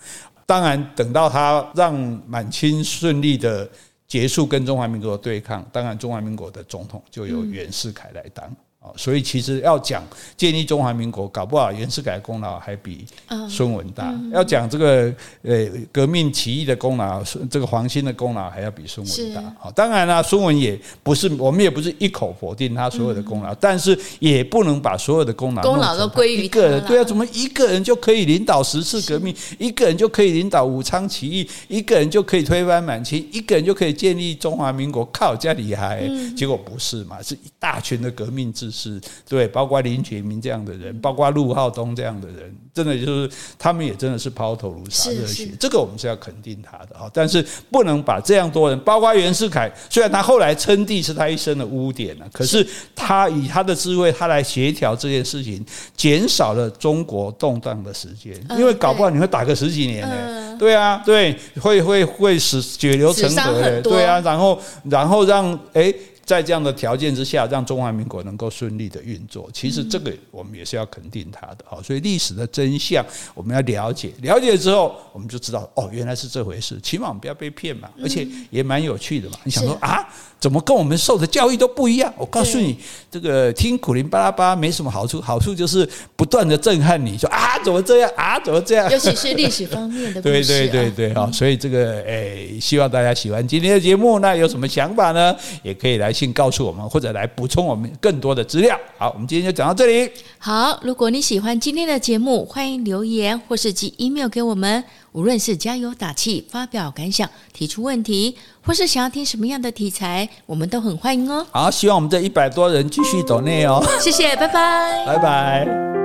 当然等到他让满清顺利的。结束跟中华民国对抗，当然中华民国的总统就由袁世凯来当。所以其实要讲建立中华民国，搞不好袁世凯功劳还比孙文大。要讲这个呃革命起义的功劳，这个黄兴的功劳还要比孙文大。好，当然了，孙文也不是我们也不是一口否定他所有的功劳，但是也不能把所有的功劳功劳都归于一个人。对啊，怎么一个人就可以领导十次革命，一个人就可以领导武昌起义，一个人就可以推翻满清，一个人就可以建立中华民国？靠，这样厉害？结果不是嘛？是一大群的革命志士。是对，包括林觉民这样的人，包括陆浩东这样的人，真的就是他们也真的是抛头颅洒热血，这个我们是要肯定他的啊。但是不能把这样多人，包括袁世凯，虽然他后来称帝是他一生的污点了，可是他以他的智慧，他来协调这件事情，减少了中国动荡的时间，因为搞不好你会打个十几年呢。对啊，对，会会会使血流成河的，对啊，然后然后让哎。在这样的条件之下，让中华民国能够顺利的运作，其实这个我们也是要肯定它的。好，所以历史的真相我们要了解，了解之后我们就知道哦，原来是这回事。起码我们不要被骗嘛，而且也蛮有趣的嘛。你想说啊？怎么跟我们受的教育都不一样？我告诉你，这个听苦苓巴拉巴没什么好处，好处就是不断的震撼你，说啊，怎么这样啊，怎么这样？尤其是历史方面的。对对对对，好，所以这个诶，希望大家喜欢今天的节目。那有什么想法呢？也可以来信告诉我们，或者来补充我们更多的资料。好，我们今天就讲到这里。好，如果你喜欢今天的节目，欢迎留言或是寄 email 给我们。无论是加油打气、发表感想、提出问题，或是想要听什么样的题材，我们都很欢迎哦。好，希望我们这一百多人继续走内哦。谢谢，拜拜，拜拜。